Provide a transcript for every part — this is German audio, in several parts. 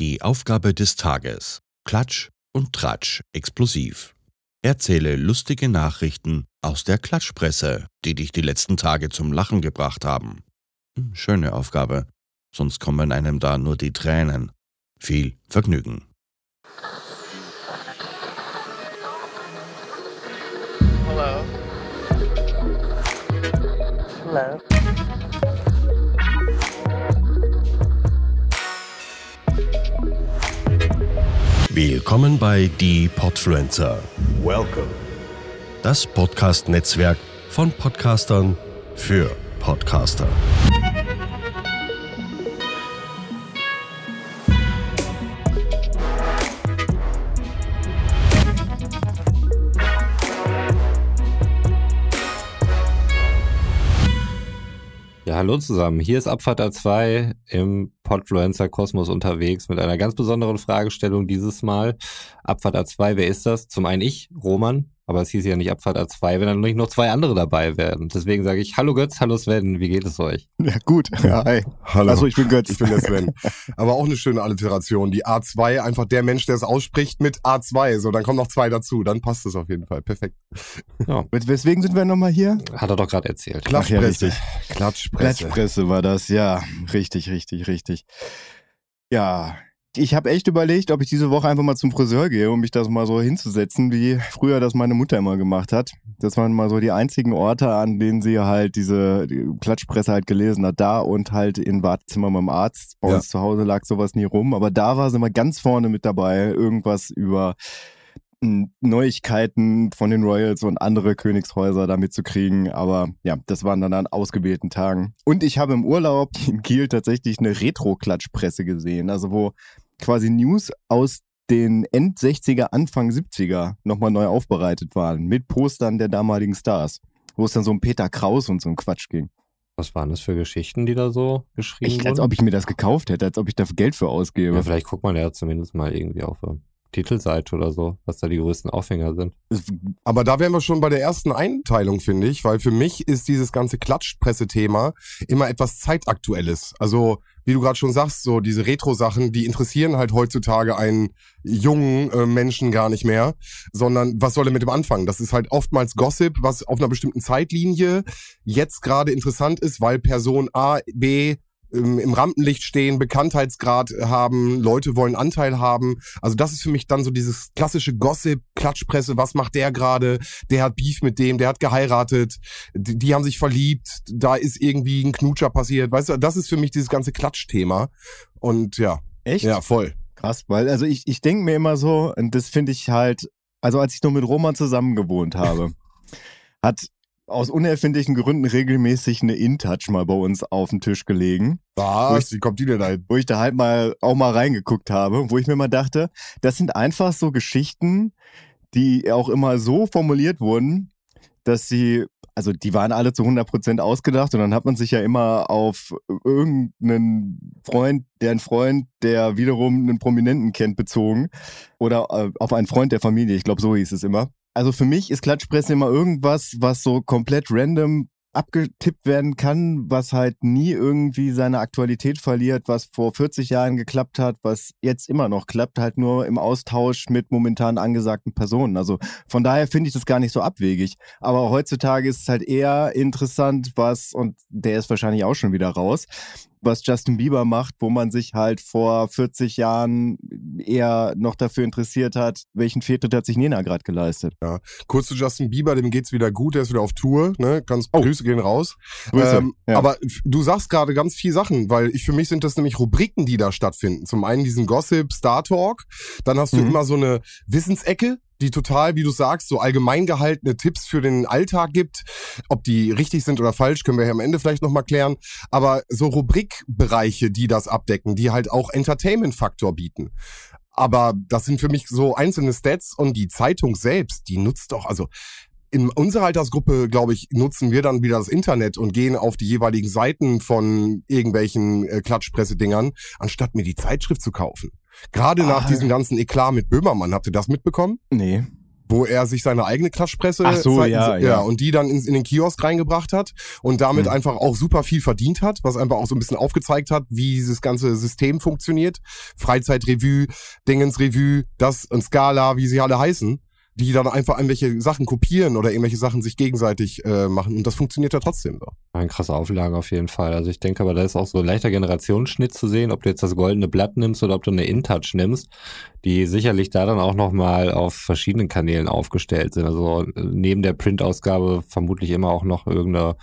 Die Aufgabe des Tages. Klatsch und Tratsch explosiv. Erzähle lustige Nachrichten aus der Klatschpresse, die dich die letzten Tage zum Lachen gebracht haben. Hm, Schöne Aufgabe, sonst kommen einem da nur die Tränen. Viel Vergnügen. Hello. Hello. Willkommen bei Die Podfluencer, Welcome. das Podcast-Netzwerk von Podcastern für Podcaster. Ja, hallo zusammen. Hier ist Abfahrt A2 im Podfluencer Kosmos unterwegs mit einer ganz besonderen Fragestellung dieses Mal. Abfahrt A2, wer ist das? Zum einen ich, Roman, aber es hieß ja nicht Abfahrt A2, wenn dann nicht noch zwei andere dabei wären. Deswegen sage ich Hallo Götz, hallo Sven, wie geht es euch? Ja, gut. Ja, hi. Hallo. Achso, ich bin Götz. Ich bin der Sven. Aber auch eine schöne Alliteration. Die A2, einfach der Mensch, der es ausspricht mit A2. So, dann kommen noch zwei dazu. Dann passt es auf jeden Fall. Perfekt. Wes- Weswegen sind wir nochmal hier? Hat er doch gerade erzählt. Ach ja, Klatschpresse. richtig. Klatschpresse. Klatschpresse war das, ja. Richtig, richtig, richtig. Ja, ich habe echt überlegt, ob ich diese Woche einfach mal zum Friseur gehe, um mich das mal so hinzusetzen, wie früher das meine Mutter immer gemacht hat. Das waren mal so die einzigen Orte, an denen sie halt diese die Klatschpresse halt gelesen hat. Da und halt in Wartezimmer beim Arzt. Bei Ja. uns zu Hause lag sowas nie rum. Aber da war sie immer ganz vorne mit dabei. Irgendwas über m, Neuigkeiten von den Royals und andere Königshäuser da mitzukriegen. Aber ja, das waren dann an ausgewählten Tagen. Und ich habe im Urlaub in Kiel tatsächlich eine Retro-Klatschpresse gesehen. Also wo quasi News aus den End 60er, Anfang 70er nochmal neu aufbereitet waren. Mit Postern der damaligen Stars. Wo es dann so um Peter Kraus und so ein Quatsch ging. Was waren das für Geschichten, die da so geschrieben als wurden? ob ich mir das gekauft hätte, als ob ich dafür Geld für ausgebe. ja, vielleicht guckt man ja zumindest mal irgendwie auf der Titelseite oder so, was da die größten Aufhänger sind. Aber da wären wir schon bei der ersten Einteilung, finde ich, weil für mich ist dieses ganze Klatschpresse-Thema immer etwas zeitaktuelles. Also, wie du gerade schon sagst, so diese Retro-Sachen, die interessieren halt heutzutage einen jungen äh, Menschen gar nicht mehr, sondern was soll er mit dem anfangen? Das ist halt oftmals Gossip, was auf einer bestimmten Zeitlinie jetzt gerade interessant ist, weil Person A, B im Rampenlicht stehen, Bekanntheitsgrad haben, Leute wollen Anteil haben. Also das ist für mich dann so dieses klassische Gossip, Klatschpresse, was macht der gerade? Der hat Beef mit dem, der hat geheiratet, die, die haben sich verliebt, da ist irgendwie ein Knutscher passiert. Weißt du, das ist für mich dieses ganze Klatschthema. Und ja, Echt? ja, voll. Krass, weil also ich, ich denke mir immer so, und das finde ich halt, also als ich noch mit Roman zusammen gewohnt habe, hat aus unerfindlichen Gründen regelmäßig eine InTouch mal bei uns auf dem Tisch gelegen, Was? Wie kommt die denn da hin? wo ich da halt mal auch mal reingeguckt habe, wo ich mir mal dachte, das sind einfach so Geschichten, die auch immer so formuliert wurden, dass sie, also die waren alle zu 100% ausgedacht und dann hat man sich ja immer auf irgendeinen Freund, der einen Freund, der wiederum einen Prominenten kennt, bezogen oder äh, auf einen Freund der Familie, ich glaube so hieß es immer. Also für mich ist Klatschpresse immer irgendwas, was so komplett random abgetippt werden kann, was halt nie irgendwie seine Aktualität verliert, was vor 40 Jahren geklappt hat, was jetzt immer noch klappt, halt nur im Austausch mit momentan angesagten Personen. Also von daher finde ich das gar nicht so abwegig. Aber heutzutage ist es halt eher interessant, was, und der ist wahrscheinlich auch schon wieder raus, was Justin Bieber macht, wo man sich halt vor 40 Jahren eher noch dafür interessiert hat, welchen Fehltritt hat sich Nena gerade geleistet. Kurz zu Justin Bieber, dem geht's wieder gut, der ist wieder auf Tour, ne? Ganz Oh. Grüße gehen raus. Grüße. Ähm, Ja. Aber du sagst gerade ganz viel Sachen, weil ich für mich sind das nämlich Rubriken, die da stattfinden. Zum einen diesen Gossip, Star Talk, dann hast du Mhm. immer so eine Wissensecke, die total, wie du sagst, so allgemein gehaltene Tipps für den Alltag gibt. Ob die richtig sind oder falsch, können wir ja am Ende vielleicht nochmal klären. Aber so Rubrikbereiche, die das abdecken, die halt auch Entertainment-Faktor bieten. Aber das sind für mich so einzelne Stats und die Zeitung selbst, die nutzt doch, also in unserer Altersgruppe, glaube ich, nutzen wir dann wieder das Internet und gehen auf die jeweiligen Seiten von irgendwelchen äh, Klatschpresse-Dingern, anstatt mir die Zeitschrift zu kaufen. Gerade nach Ah. diesem ganzen Eklat mit Böhmermann, habt ihr das mitbekommen? Nee. wo er sich seine eigene Klatschpresse Ach so, seitens- ja, ja. und die dann in, in den Kiosk reingebracht hat und damit Mhm. einfach auch super viel verdient hat, was einfach auch so ein bisschen aufgezeigt hat, wie dieses ganze System funktioniert. Freizeitrevue, Dingensrevue, das und Scala, wie sie alle heißen, die dann einfach irgendwelche Sachen kopieren oder irgendwelche Sachen sich gegenseitig äh, machen und das funktioniert ja trotzdem so. Eine krasse Auflage auf jeden Fall. Also ich denke aber, da ist auch so ein leichter Generationsschnitt zu sehen, ob du jetzt das goldene Blatt nimmst oder ob du eine InTouch nimmst, die sicherlich da dann auch nochmal auf verschiedenen Kanälen aufgestellt sind. Also äh, neben der Printausgabe vermutlich immer auch noch irgendeine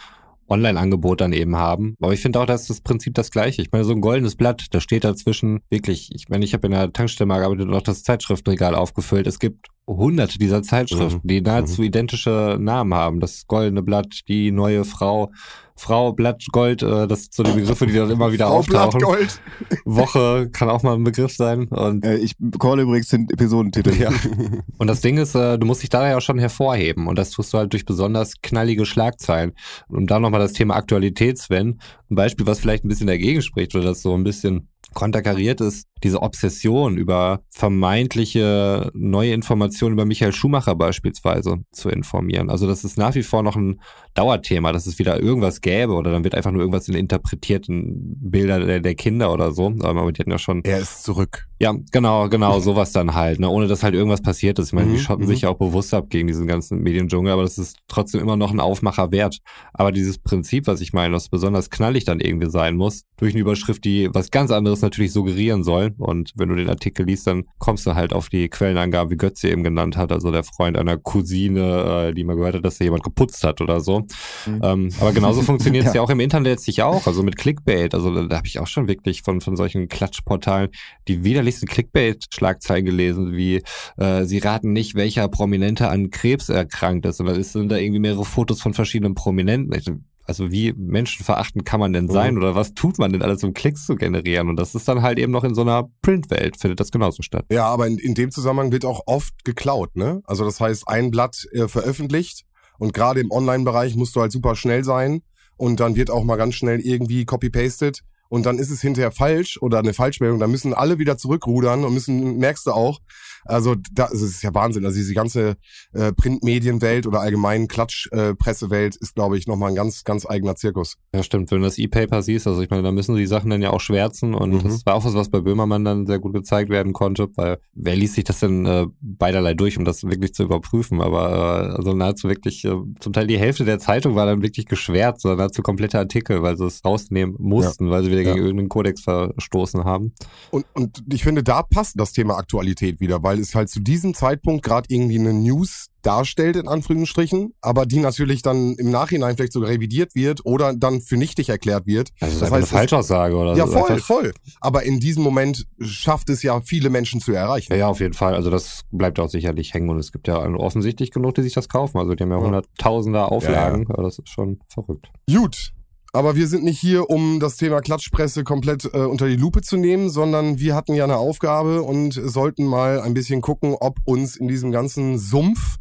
Online-Angebot dann eben haben. Aber ich finde auch, dass das Prinzip das gleiche. Ich meine, so ein goldenes Blatt, da steht dazwischen wirklich, ich meine, ich habe in der Tankstelle mal gearbeitet und auch das Zeitschriftenregal aufgefüllt. Es gibt hunderte dieser Zeitschriften, Mhm. die nahezu identische Namen haben. Das goldene Blatt, die neue Frau, Frau, Blatt, Gold, äh, das sind so die Begriffe, die dann immer wieder Frau auftauchen. Blattgold. Woche kann auch mal ein Begriff sein. Und Äh, ich call übrigens den Episodentitel. ja. Und das Ding ist, äh, du musst dich da ja auch schon hervorheben. Und das tust du halt durch besonders knallige Schlagzeilen. Und da nochmal das Thema Aktualität, Sven. Ein Beispiel, was vielleicht ein bisschen dagegen spricht oder das so ein bisschen konterkariert ist, diese Obsession über vermeintliche neue Informationen über Michael Schumacher beispielsweise zu informieren. Also das ist nach wie vor noch ein Dauerthema, dass es wieder irgendwas gäbe oder dann wird einfach nur irgendwas in interpretierten Bilder der, der Kinder oder so. Aber die hatten ja schon Er ist zurück. ja, genau, genau, sowas dann halt, ne? ohne dass halt irgendwas passiert ist. Ich meine, die Mhm, schotten mhm. sich ja auch bewusst ab gegen diesen ganzen Mediendschungel, aber das ist trotzdem immer noch ein Aufmacher wert. Aber dieses Prinzip, was ich meine, was besonders knallig dann irgendwie sein muss, durch eine Überschrift, die was ganz anderes natürlich suggerieren soll. Und wenn du den Artikel liest, dann kommst du halt auf die Quellenangabe, wie Götze eben genannt hat, also der Freund einer Cousine, äh, die mal gehört hat, dass da jemand geputzt hat oder so. Mhm. Ähm, aber genauso funktioniert es Ja. ja auch im Internet letztlich auch, also mit Clickbait. Also da, da habe ich auch schon wirklich von, von solchen Klatschportalen die widerlichsten Clickbait-Schlagzeilen gelesen, wie äh, sie raten nicht, welcher Prominente an Krebs erkrankt ist. Und ist- sind da irgendwie mehrere Fotos von verschiedenen Prominenten. Ich, also wie menschenverachtend kann man denn sein Mhm. oder was tut man denn alles, um Klicks zu generieren? Und das ist dann halt eben noch in so einer Printwelt, findet das genauso statt. Ja, aber in, in dem Zusammenhang wird auch oft geklaut, ne? Also das heißt, ein Blatt äh, veröffentlicht und gerade im Online-Bereich musst du halt super schnell sein und dann wird auch mal ganz schnell irgendwie copy-pasted und dann ist es hinterher falsch oder eine Falschmeldung, dann müssen alle wieder zurückrudern und müssen, merkst du auch, also da, das ist ja Wahnsinn, also diese ganze äh, Printmedienwelt oder allgemein Klatschpressewelt ist, glaube ich, nochmal ein ganz, ganz eigener Zirkus. Ja, stimmt. Wenn du das E-Paper siehst, also ich meine, da müssen die Sachen dann ja auch schwärzen und Mhm. das war auch was, was bei Böhmermann dann sehr gut gezeigt werden konnte, weil wer liest sich das denn äh, beiderlei durch, um das wirklich zu überprüfen? Aber äh, also nahezu wirklich, äh, zum Teil die Hälfte der Zeitung war dann wirklich geschwärzt, sondern nahezu komplette Artikel, weil sie es rausnehmen mussten, weil sie wieder Ja. gegen irgendeinen Kodex verstoßen haben. Und, und ich finde, da passt das Thema Aktualität wieder, weil es halt zu diesem Zeitpunkt gerade irgendwie eine News darstellt, in Anführungsstrichen, aber die natürlich dann im Nachhinein vielleicht sogar revidiert wird oder dann für nichtig erklärt wird. Also das ist Das heißt, eine Falschaussage oder Ja, voll, Einfach- voll. Aber in diesem Moment schafft es ja viele Menschen zu erreichen. Ja, ja, auf jeden Fall. Also das bleibt auch sicherlich hängen und es gibt ja offensichtlich genug, die sich das kaufen. Also die haben ja Ja. hunderttausender Auflagen. Aber das ist schon verrückt. Gut. Aber wir sind nicht hier, um das Thema Klatschpresse komplett äh, unter die Lupe zu nehmen, sondern wir hatten ja eine Aufgabe und sollten mal ein bisschen gucken, ob uns in diesem ganzen Sumpf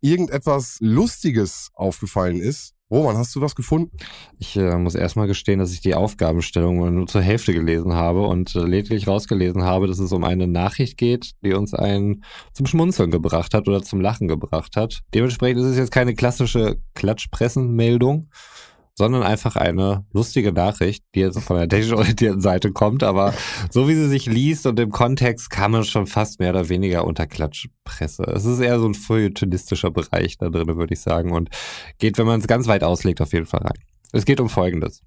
irgendetwas Lustiges aufgefallen ist. Roman, hast du was gefunden? Ich äh, muss erstmal gestehen, dass ich die Aufgabenstellung nur zur Hälfte gelesen habe und äh, lediglich rausgelesen habe, dass es um eine Nachricht geht, die uns einen zum Schmunzeln gebracht hat oder zum Lachen gebracht hat. Dementsprechend ist es jetzt keine klassische Klatschpressenmeldung, sondern einfach eine lustige Nachricht, die jetzt von der technisch orientierten Seite kommt, aber so wie sie sich liest und im Kontext kann man schon fast mehr oder weniger unter Klatschpresse. Es ist eher so ein feuilletonistischer Bereich da drin, würde ich sagen, und geht, wenn man es ganz weit auslegt, auf jeden Fall rein. Es geht um Folgendes.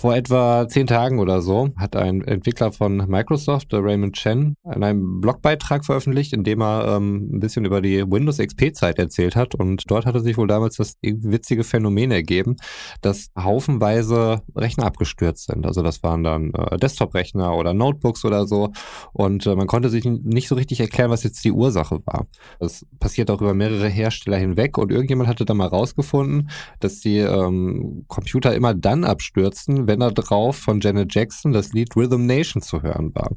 Vor etwa zehn Tagen oder so hat ein Entwickler von Microsoft, der Raymond Chen, in einem Blogbeitrag veröffentlicht, in dem er ähm, ein bisschen über die Windows XP-Zeit erzählt hat. Und dort hatte sich wohl damals das witzige Phänomen ergeben, dass haufenweise Rechner abgestürzt sind. Also das waren dann äh, Desktop-Rechner oder Notebooks oder so. Und äh, man konnte sich nicht so richtig erklären, was jetzt die Ursache war. Das passiert auch über mehrere Hersteller hinweg. Und irgendjemand hatte da mal rausgefunden, dass die ähm, Computer immer dann abstürzten, wenn da drauf von Janet Jackson das Lied Rhythm Nation zu hören war.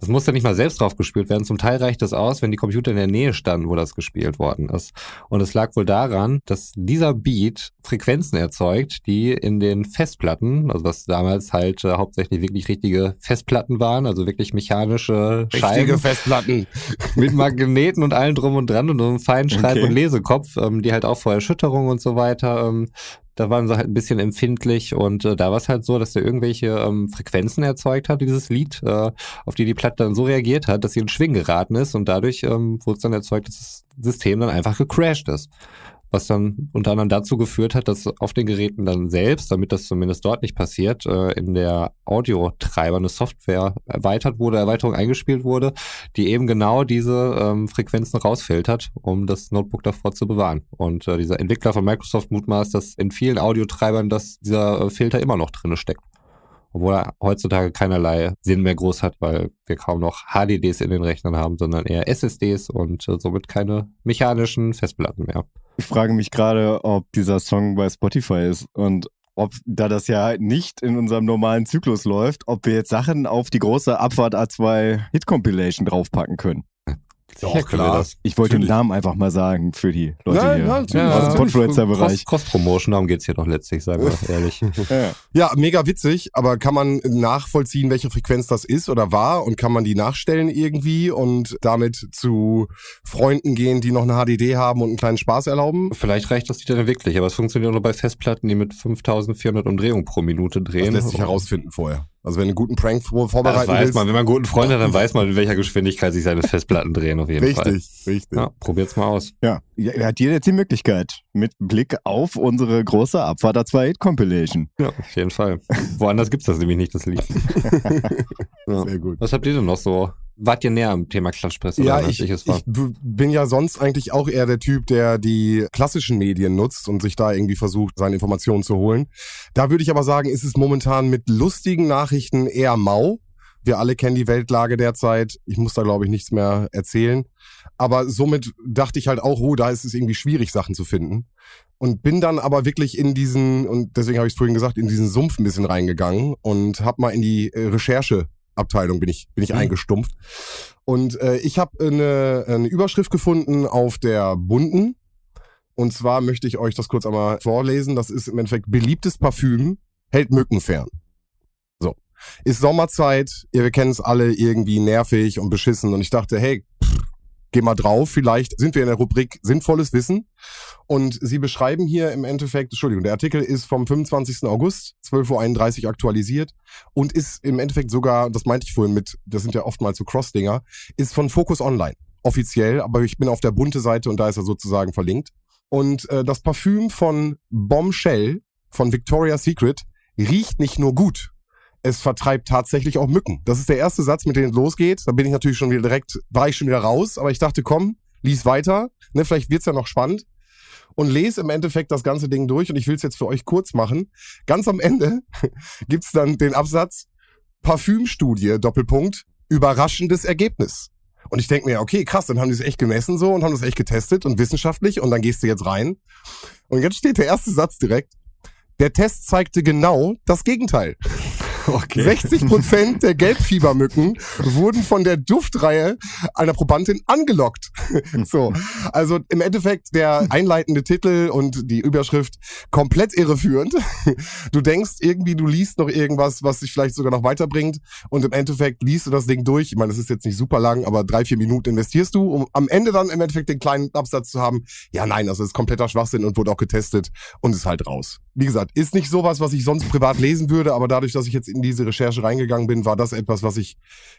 Das musste nicht mal selbst drauf gespielt werden. Zum Teil reicht es aus, wenn die Computer in der Nähe standen, wo das gespielt worden ist. Und es lag wohl daran, dass dieser Beat Frequenzen erzeugt, die in den Festplatten, also was damals halt äh, hauptsächlich wirklich richtige Festplatten waren, also wirklich mechanische Richtige Scheiben Festplatten. mit Magneten und allem drum und dran und so einem feinen Schreib- Okay. und Lesekopf, ähm, die halt auch vor Erschütterung und so weiter, ähm, da waren sie halt ein bisschen empfindlich und äh, da war es halt so, dass er irgendwelche ähm, Frequenzen erzeugt hat, dieses Lied, äh, auf die die Platte dann so reagiert hat, dass sie in Schwing geraten ist und dadurch ähm, wurde es dann erzeugt, dass das System dann einfach gecrashed ist. Was dann unter anderem dazu geführt hat, dass auf den Geräten dann selbst, damit das zumindest dort nicht passiert, äh, in der Audiotreiber eine Software erweitert wurde, Erweiterung eingespielt wurde, die eben genau diese ähm, Frequenzen rausfiltert, um das Notebook davor zu bewahren. Und äh, dieser Entwickler von Microsoft mutmaßt, dass in vielen Audiotreibern dass dieser äh, Filter immer noch drinne steckt. Obwohl er heutzutage keinerlei Sinn mehr groß hat, weil wir kaum noch HDDs in den Rechnern haben, sondern eher SSDs und somit keine mechanischen Festplatten mehr. Ich frage mich gerade, ob dieser Song bei Spotify ist und ob, da das ja nicht in unserem normalen Zyklus läuft, ob wir jetzt Sachen auf die große Abfahrt A2 Hit Compilation draufpacken können. Doch, wir klar. das. Ich wollte den Natürlich. Namen einfach mal sagen für die Leute Nein, hier. nein, natürlich. aus dem. Podfluencer-Bereich. Cross- Cross-Promotion, darum geht's hier doch letztlich, sagen wir ehrlich. Ja. Ja, mega witzig, aber kann man nachvollziehen, welche Frequenz das ist oder war und kann man die nachstellen irgendwie und damit zu Freunden gehen, die noch eine HDD haben und einen kleinen Spaß erlauben? Vielleicht reicht das Lied dann wirklich, aber es funktioniert nur bei Festplatten, die mit 5400 Umdrehungen pro Minute Das drehen. lässt sich herausfinden vorher. Also wenn du einen guten Prank vor- Das vorbereiten weiß willst. man. Wenn man einen guten Freund hat, dann weiß man, in welcher Geschwindigkeit sich seine Festplatten drehen, auf jeden Fall. Richtig, richtig. Ja, probiert's mal aus. Ja, ja, hat jeder jetzt die Möglichkeit mit Blick auf unsere große Abfahrt A2 Hit Compilation. Ja, auf jeden Fall. Woanders gibt's das nämlich nicht, das Lied. ja. Sehr gut. Was habt ihr denn noch so? Wart ihr näher am Thema Klatschpresse? oder Ja, ich, ich es war? b- bin ja sonst eigentlich auch eher der Typ, der die klassischen Medien nutzt und sich da irgendwie versucht, seine Informationen zu holen. Da würde ich aber sagen, ist es momentan mit lustigen Nachrichten eher mau. Wir alle kennen die Weltlage derzeit. Ich muss da, glaube ich, nichts mehr erzählen. Aber somit dachte ich halt auch, oh, da ist es irgendwie schwierig, Sachen zu finden. Und bin dann aber wirklich in diesen, und deswegen habe ich es vorhin gesagt, in diesen Sumpf ein bisschen reingegangen und habe mal in die äh, Rechercheabteilung bin ich, bin ich Mhm. eingestumpft. Und äh, ich habe eine, eine Überschrift gefunden auf der bunten. Und zwar möchte ich euch das kurz einmal vorlesen. Das ist im Endeffekt beliebtes Parfüm hält Mücken fern. So. Ist Sommerzeit, ihr kennt es alle irgendwie nervig und beschissen. Und ich dachte, hey, geh mal drauf, vielleicht sind wir in der Rubrik Sinnvolles Wissen. Und sie beschreiben hier im Endeffekt, Entschuldigung, der Artikel ist vom 25. August, 12.31 Uhr aktualisiert und ist im Endeffekt sogar, das meinte ich vorhin mit, das sind ja oftmals so Cross-Dinger, ist von Focus Online. Offiziell, aber ich bin auf der bunte Seite und da ist er sozusagen verlinkt. Und äh, das Parfüm von Bombshell von Victoria's Secret riecht nicht nur gut, es vertreibt tatsächlich auch Mücken. Das ist der erste Satz, mit dem es losgeht. Da bin ich natürlich schon wieder direkt, war ich schon wieder raus, aber ich dachte, komm, lies weiter, ne, vielleicht wird's ja noch spannend. Und lese im Endeffekt das ganze Ding durch und ich will es jetzt für euch kurz machen. Ganz am Ende gibt's dann den Absatz Parfümstudie, Doppelpunkt, überraschendes Ergebnis. Und ich denke mir, okay, krass, dann haben die es echt gemessen so und haben das echt getestet und wissenschaftlich und dann gehst du jetzt rein. Und jetzt steht der erste Satz direkt. Der Test zeigte genau das Gegenteil. Okay. 60 Prozent der Gelbfiebermücken wurden von der Duftreihe einer Probandin angelockt. so, also im Endeffekt der einleitende Titel und die Überschrift komplett irreführend. Du denkst irgendwie, du liest noch irgendwas, was dich vielleicht sogar noch weiterbringt und im Endeffekt liest du das Ding durch. Ich meine, das ist jetzt nicht super lang, aber drei, vier Minuten investierst du, um am Ende dann im Endeffekt den kleinen Absatz zu haben. Ja, nein, das ist kompletter Schwachsinn und wurde auch getestet und ist halt raus. Wie gesagt, ist nicht sowas, was ich sonst privat lesen würde, aber dadurch, dass ich jetzt in diese Recherche reingegangen bin, war das etwas, was ich,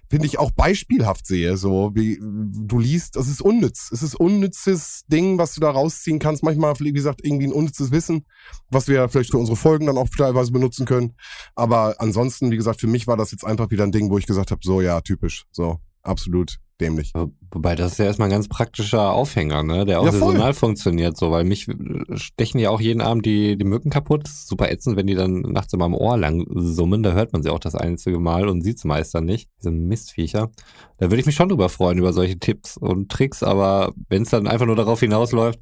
finde ich, auch beispielhaft sehe. So, wie du liest, das ist unnütz. Es ist unnützes Ding, was du da rausziehen kannst. Manchmal, wie gesagt, irgendwie ein unnützes Wissen, was wir vielleicht für unsere Folgen dann auch teilweise benutzen können. Aber ansonsten, wie gesagt, für mich war das jetzt einfach wieder ein Ding, wo ich gesagt habe, so ja, typisch. So, absolut dämlich. Wobei, das ist ja erstmal ein ganz praktischer Aufhänger, ne? Der auch Ja, saisonal funktioniert, so, weil mich äh, stechen ja auch jeden Abend die, die Mücken kaputt. Super ätzend, wenn die dann nachts immer am Ohr lang summen. Da hört man sie auch das einzige Mal und sieht's meist dann nicht. Diese Mistviecher. Da würde ich mich schon drüber freuen, über solche Tipps und Tricks, aber wenn es dann einfach nur darauf hinausläuft,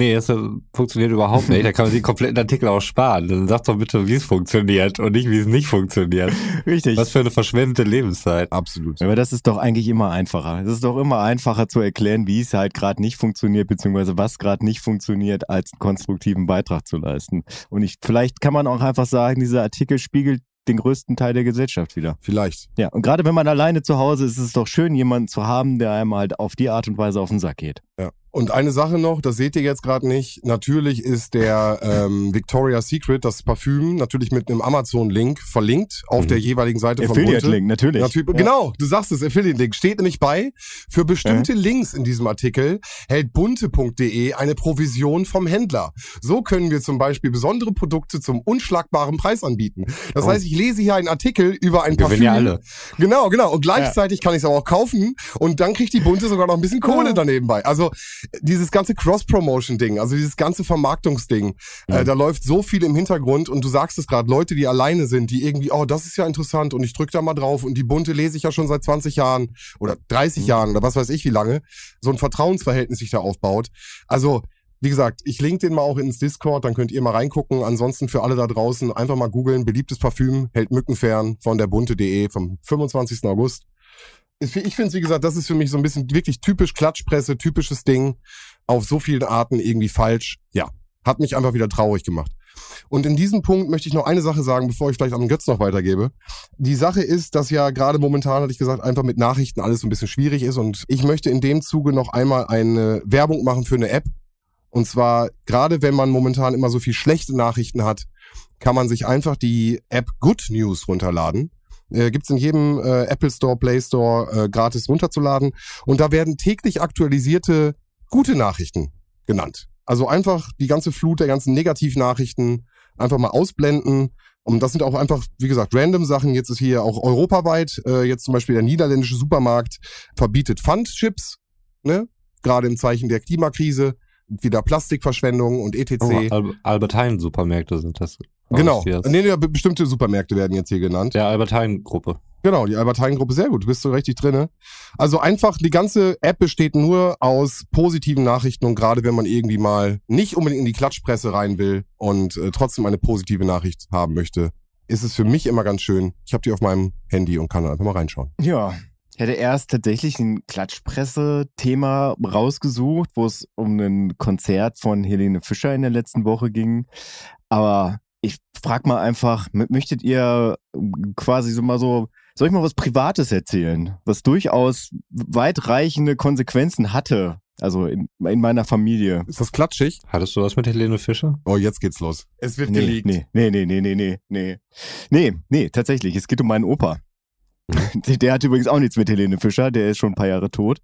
Nee, das funktioniert überhaupt nicht. Da kann man sich kompletten Artikel auch sparen. Dann sag doch bitte, wie es funktioniert und nicht, wie es nicht funktioniert. Richtig. Was für eine verschwendete Lebenszeit. Absolut. Aber das ist doch eigentlich immer einfacher. Es ist doch immer einfacher zu erklären, wie es halt gerade nicht funktioniert, beziehungsweise was gerade nicht funktioniert, als einen konstruktiven Beitrag zu leisten. Und ich, vielleicht kann man auch einfach sagen, dieser Artikel spiegelt den größten Teil der Gesellschaft wieder. Vielleicht. Ja, und gerade wenn man alleine zu Hause ist, ist es doch schön, jemanden zu haben, der einem halt auf die Art und Weise auf den Sack geht. Ja. Und eine Sache noch, das seht ihr jetzt gerade nicht. Natürlich ist der ähm, Victoria's Secret, das Parfüm, natürlich mit einem Amazon-Link verlinkt auf Mhm. der jeweiligen Seite von Affiliate-Link, natürlich. Natürlich, Ja. Genau, du sagst es, Affiliate-Link. Steht nämlich bei, für bestimmte Links in diesem Artikel hält bunte.de eine Provision vom Händler. So können wir zum Beispiel besondere Produkte zum unschlagbaren Preis anbieten. Das Oh. heißt, ich lese hier einen Artikel über ein Parfüm. ja alle. Genau, genau. Und gleichzeitig kann ich es aber auch kaufen und dann kriegt die Bunte sogar noch ein bisschen Kohle daneben bei. Also dieses ganze Cross-Promotion-Ding, also dieses ganze Vermarktungsding, äh, da läuft so viel im Hintergrund und du sagst es gerade, Leute, die alleine sind, die irgendwie, oh, das ist ja interessant und ich drück da mal drauf und die Bunte lese ich ja schon seit 20 Jahren oder 30 Jahren oder was weiß ich wie lange, so ein Vertrauensverhältnis sich da aufbaut. Also wie gesagt, ich link den mal auch ins Discord, dann könnt ihr mal reingucken. Ansonsten für alle da draußen einfach mal googeln. Beliebtes Parfüm, hält Mücken fern von der bunte.de vom 25. August. Ich finde es, wie gesagt, das ist für mich so ein bisschen wirklich typisch Klatschpresse, typisches Ding. Auf so vielen Arten irgendwie falsch. Ja, hat mich einfach wieder traurig gemacht. Und in diesem Punkt möchte ich noch eine Sache sagen, bevor ich vielleicht an Götz noch weitergebe. Die Sache ist, dass ja gerade momentan, hatte ich gesagt, einfach mit Nachrichten alles so ein bisschen schwierig ist. Und ich möchte in dem Zuge noch einmal eine Werbung machen für eine App. Und zwar, gerade wenn man momentan immer so viel schlechte Nachrichten hat, kann man sich einfach die App Good News runterladen. Äh, gibt's in jedem äh, Apple Store, Play Store äh, gratis runterzuladen. Und da werden täglich aktualisierte gute Nachrichten genannt. Also einfach die ganze Flut der ganzen Negativnachrichten einfach mal ausblenden. Und das sind auch einfach, wie gesagt, random Sachen. Jetzt ist hier auch europaweit, äh, jetzt zum Beispiel der niederländische Supermarkt verbietet Pfandchips, ne? Gerade im Zeichen der Klimakrise. Wieder Plastikverschwendung und etc. Oh, Al Albert Heijn Supermärkte sind das. Genau. Nee, nee, be- bestimmte Supermärkte werden jetzt hier genannt. Der Albert Heijn Gruppe. Genau, die Albert Heijn Gruppe, sehr gut, du bist so richtig drinne. Also einfach, die ganze App besteht nur aus positiven Nachrichten und gerade wenn man irgendwie mal nicht unbedingt in die Klatschpresse rein will und äh, trotzdem eine positive Nachricht haben möchte, ist es für mich immer ganz schön. Ich habe die auf meinem Handy und kann dann einfach mal reinschauen. Ja. Ich hätte erst tatsächlich ein Klatschpresse-Thema rausgesucht, wo es um ein Konzert von Helene Fischer in der letzten Woche ging. Aber ich frag mal einfach, möchtet ihr quasi so mal so, soll ich mal was Privates erzählen, was durchaus weitreichende Konsequenzen hatte, also in, in meiner Familie? Ist das klatschig? Hattest du was mit Helene Fischer? Oh, jetzt geht's los. Es wird Nee, geleakt. nee, nee, nee, nee, nee, nee, nee. Nee, nee, tatsächlich. Es geht um meinen Opa. Der der hat übrigens auch nichts mit Helene Fischer, der ist schon ein paar Jahre tot.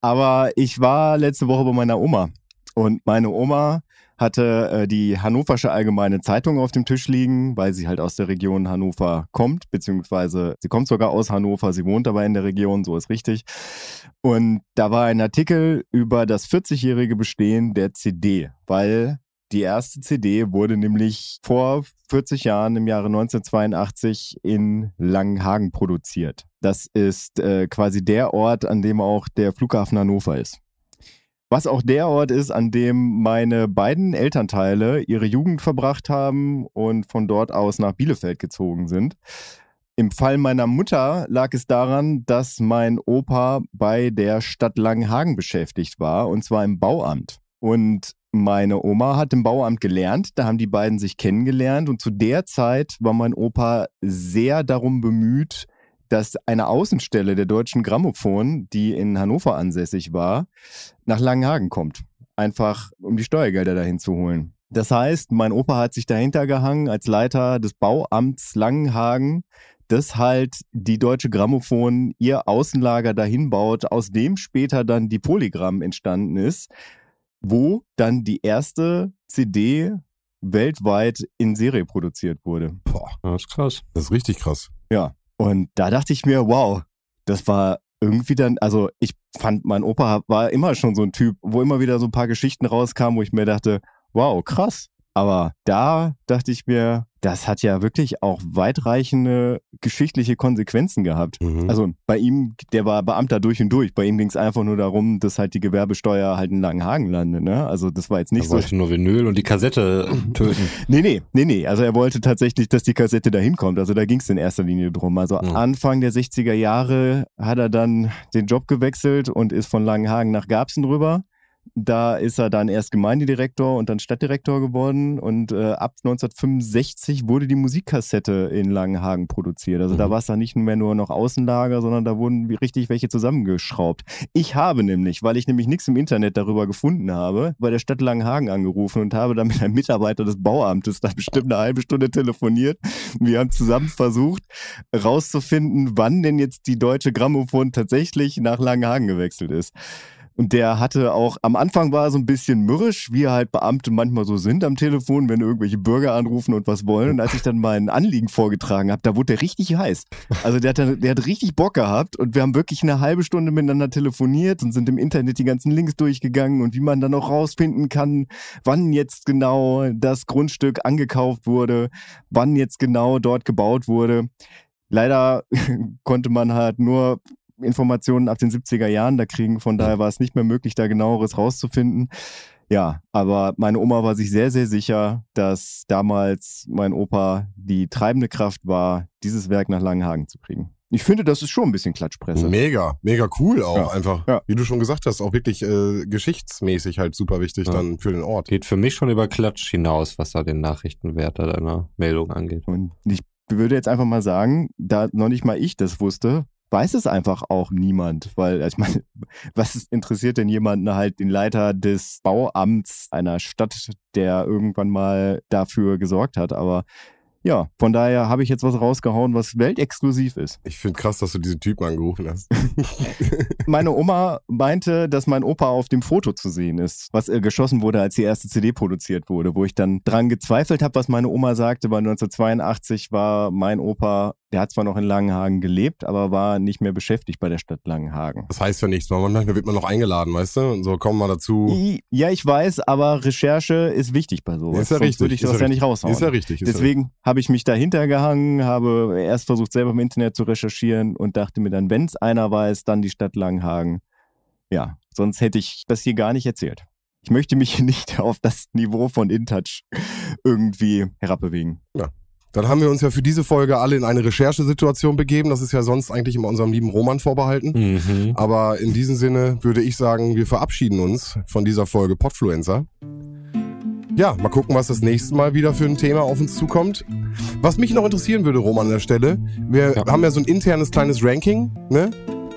Aber ich war letzte Woche bei meiner Oma. Und meine Oma hatte äh, die Hannoversche Allgemeine Zeitung auf dem Tisch liegen, weil sie halt aus der Region Hannover kommt, beziehungsweise sie kommt sogar aus Hannover, sie wohnt aber in der Region, so ist richtig. Und da war ein Artikel über das 40-jährige Bestehen der CD, weil die erste CD wurde nämlich vor 40 Jahren im Jahre 1982 in Langenhagen produziert. Das ist äh, quasi der Ort, an dem auch der Flughafen Hannover ist. Was auch der Ort ist, an dem meine beiden Elternteile ihre Jugend verbracht haben und von dort aus nach Bielefeld gezogen sind. Im Fall meiner Mutter lag es daran, dass mein Opa bei der Stadt Langenhagen beschäftigt war, und zwar im Bauamt. Und meine Oma hat im Bauamt gelernt, da haben die beiden sich kennengelernt und zu der Zeit war mein Opa sehr darum bemüht, dass eine Außenstelle der Deutschen Grammophon, die in Hannover ansässig war, nach Langenhagen kommt. Einfach um die Steuergelder dahin zu holen. Das heißt, mein Opa hat sich dahinter gehangen als Leiter des Bauamts Langenhagen, dass halt die Deutsche Grammophon ihr Außenlager dahin baut, aus dem später dann die Polygramm entstanden ist, wo dann die erste CD weltweit in Serie produziert wurde. Boah, das ist krass. das ist richtig krass. Ja. Und da dachte ich mir, wow, das war irgendwie dann, also ich fand, mein Opa war immer schon so ein Typ, wo immer wieder so ein paar Geschichten rauskamen, wo ich mir dachte, wow, krass. Aber da dachte ich mir, das hat ja wirklich auch weitreichende geschichtliche Konsequenzen gehabt. Mhm. Also bei ihm, der war Beamter durch und durch. Bei ihm ging es einfach nur darum, dass halt die Gewerbesteuer halt in Langenhagen landet. Ne? Also das war jetzt nicht Er so. wollte nur Vinyl und die Kassette töten. Nee, nee, nee, nee. Also er wollte tatsächlich, dass die Kassette dahin kommt. Also da ging es in erster Linie drum. Also Mhm. Anfang der 60er Jahre hat er dann den Job gewechselt und ist von Langenhagen nach Garbsen rüber. Da ist er dann erst Gemeindedirektor und dann Stadtdirektor geworden. Und äh, ab 1965 wurde die Musikkassette in Langenhagen produziert. Also da Mhm. war es dann nicht mehr nur noch Außenlager, sondern da wurden richtig welche zusammengeschraubt. Ich habe nämlich, weil ich nämlich nichts im Internet darüber gefunden habe, bei der Stadt Langenhagen angerufen und habe dann mit einem Mitarbeiter des Bauamtes da bestimmt eine halbe Stunde telefoniert. Wir haben zusammen versucht, rauszufinden, wann denn jetzt die deutsche Grammophon tatsächlich nach Langenhagen gewechselt ist. Und der hatte auch, am Anfang war er so ein bisschen mürrisch, wie halt Beamte manchmal so sind am Telefon, wenn irgendwelche Bürger anrufen und was wollen. Und als ich dann mein Anliegen vorgetragen habe, da wurde der richtig heiß. Also der hat, dann- der hat richtig Bock gehabt und wir haben wirklich eine halbe Stunde miteinander telefoniert und sind im Internet die ganzen Links durchgegangen und wie man dann auch rausfinden kann, wann jetzt genau das Grundstück angekauft wurde, wann jetzt genau dort gebaut wurde. Leider konnte man halt nur Informationen ab den 70er Jahren da kriegen, von daher war es nicht mehr möglich, da genaueres rauszufinden. Ja, aber meine Oma war sich sehr, sehr sicher, dass damals mein Opa die treibende Kraft war, dieses Werk nach Langenhagen zu kriegen. Ich finde, das ist schon ein bisschen Klatschpresse. Mega, mega cool auch Ja. einfach. Ja. Wie du schon gesagt hast, auch wirklich äh, geschichtsmäßig halt super wichtig Ja. dann für den Ort. Geht für mich schon über Klatsch hinaus, was da den Nachrichtenwert deiner Meldung angeht. Und ich würde jetzt einfach mal sagen, da noch nicht mal ich das wusste, weiß es einfach auch niemand, weil ich meine, was interessiert denn jemanden halt den Leiter des Bauamts einer Stadt, der irgendwann mal dafür gesorgt hat, aber ja, von daher habe ich jetzt was rausgehauen, was weltexklusiv ist. Ich finde krass, dass du diese Typen angerufen hast. Meine Oma meinte, dass mein Opa auf dem Foto zu sehen ist, was äh, geschossen wurde, als die erste CD produziert wurde, wo ich dann dran gezweifelt habe, was meine Oma sagte, weil 1982 war mein Opa, der hat zwar noch in Langenhagen gelebt, aber war nicht mehr beschäftigt bei der Stadt Langenhagen. Das heißt ja nichts, weil manchmal wird man noch eingeladen, weißt du? Und so, komm mal dazu. Ja, ich weiß, aber Recherche ist wichtig bei sowas. Ist ja Sonst richtig, würde ich ist das ja ja nicht raushauen. Ist ja richtig. Ist ja Deswegen habe ich mich dahinter gehangen, habe erst versucht, selber im Internet zu recherchieren und dachte mir dann, wenn es einer weiß, dann die Stadt Langenhagen. Ja, sonst hätte ich das hier gar nicht erzählt. Ich möchte mich hier nicht auf das Niveau von InTouch irgendwie herabbewegen. Dann haben wir uns ja für diese Folge alle in eine Recherchesituation begeben. Das ist ja sonst eigentlich immer unserem lieben Roman vorbehalten. Mhm. Aber in diesem Sinne würde ich sagen, wir verabschieden uns von dieser Folge Podfluencer. Ja, mal gucken, was das nächste Mal wieder für ein Thema auf uns zukommt. Was mich noch interessieren würde, Roman, an der Stelle, wir Ja. haben ja so ein internes kleines Ranking, ne?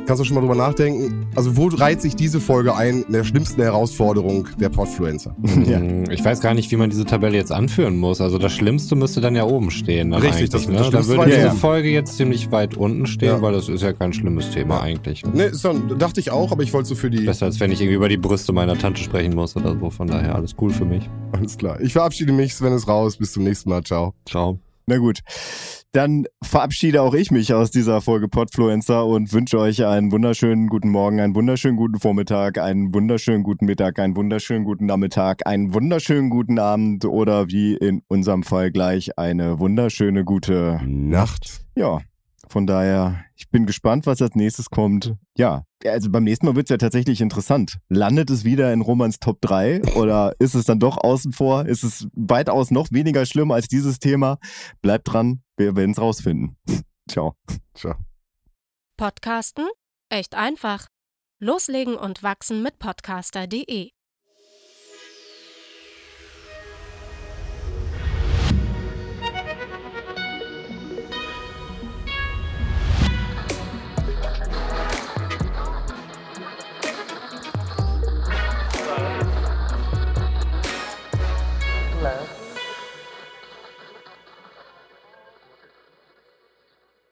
Kannst du schon mal drüber nachdenken. Also wo reiht sich diese Folge ein in der schlimmsten Herausforderung der Podfluencer? Ja. Mm, Ich weiß gar nicht, wie man diese Tabelle jetzt anführen muss. Also das Schlimmste müsste dann ja oben stehen. Richtig, das- ne? das Dann würde diese ja. Folge jetzt ziemlich weit unten stehen, Ja. weil das ist ja kein schlimmes Thema Ja. eigentlich. Ne, ist dann, dachte ich auch, aber ich wollte so für die... Besser als wenn ich irgendwie über die Brüste meiner Tante sprechen muss oder so. Von daher alles cool für mich. Alles klar. Ich verabschiede mich, Sven ist raus. Bis zum nächsten Mal. Ciao. Ciao. Na gut, dann verabschiede auch ich mich aus dieser Folge Podfluencer und wünsche euch einen wunderschönen guten Morgen, einen wunderschönen guten Vormittag, einen wunderschönen guten Mittag, einen wunderschönen guten Nachmittag, einen wunderschönen guten Abend oder wie in unserem Fall gleich eine wunderschöne gute Nacht. Ja, von daher, ich bin gespannt, was als nächstes kommt. Ja, also beim nächsten Mal wird es ja tatsächlich interessant. Landet es wieder in Romans Top 3 oder ist es dann doch außen vor? Ist es weitaus noch weniger schlimm als dieses Thema? Bleibt dran, wir werden es rausfinden. Ciao. Ciao. Podcasten? Echt einfach. Loslegen und wachsen mit podcaster.de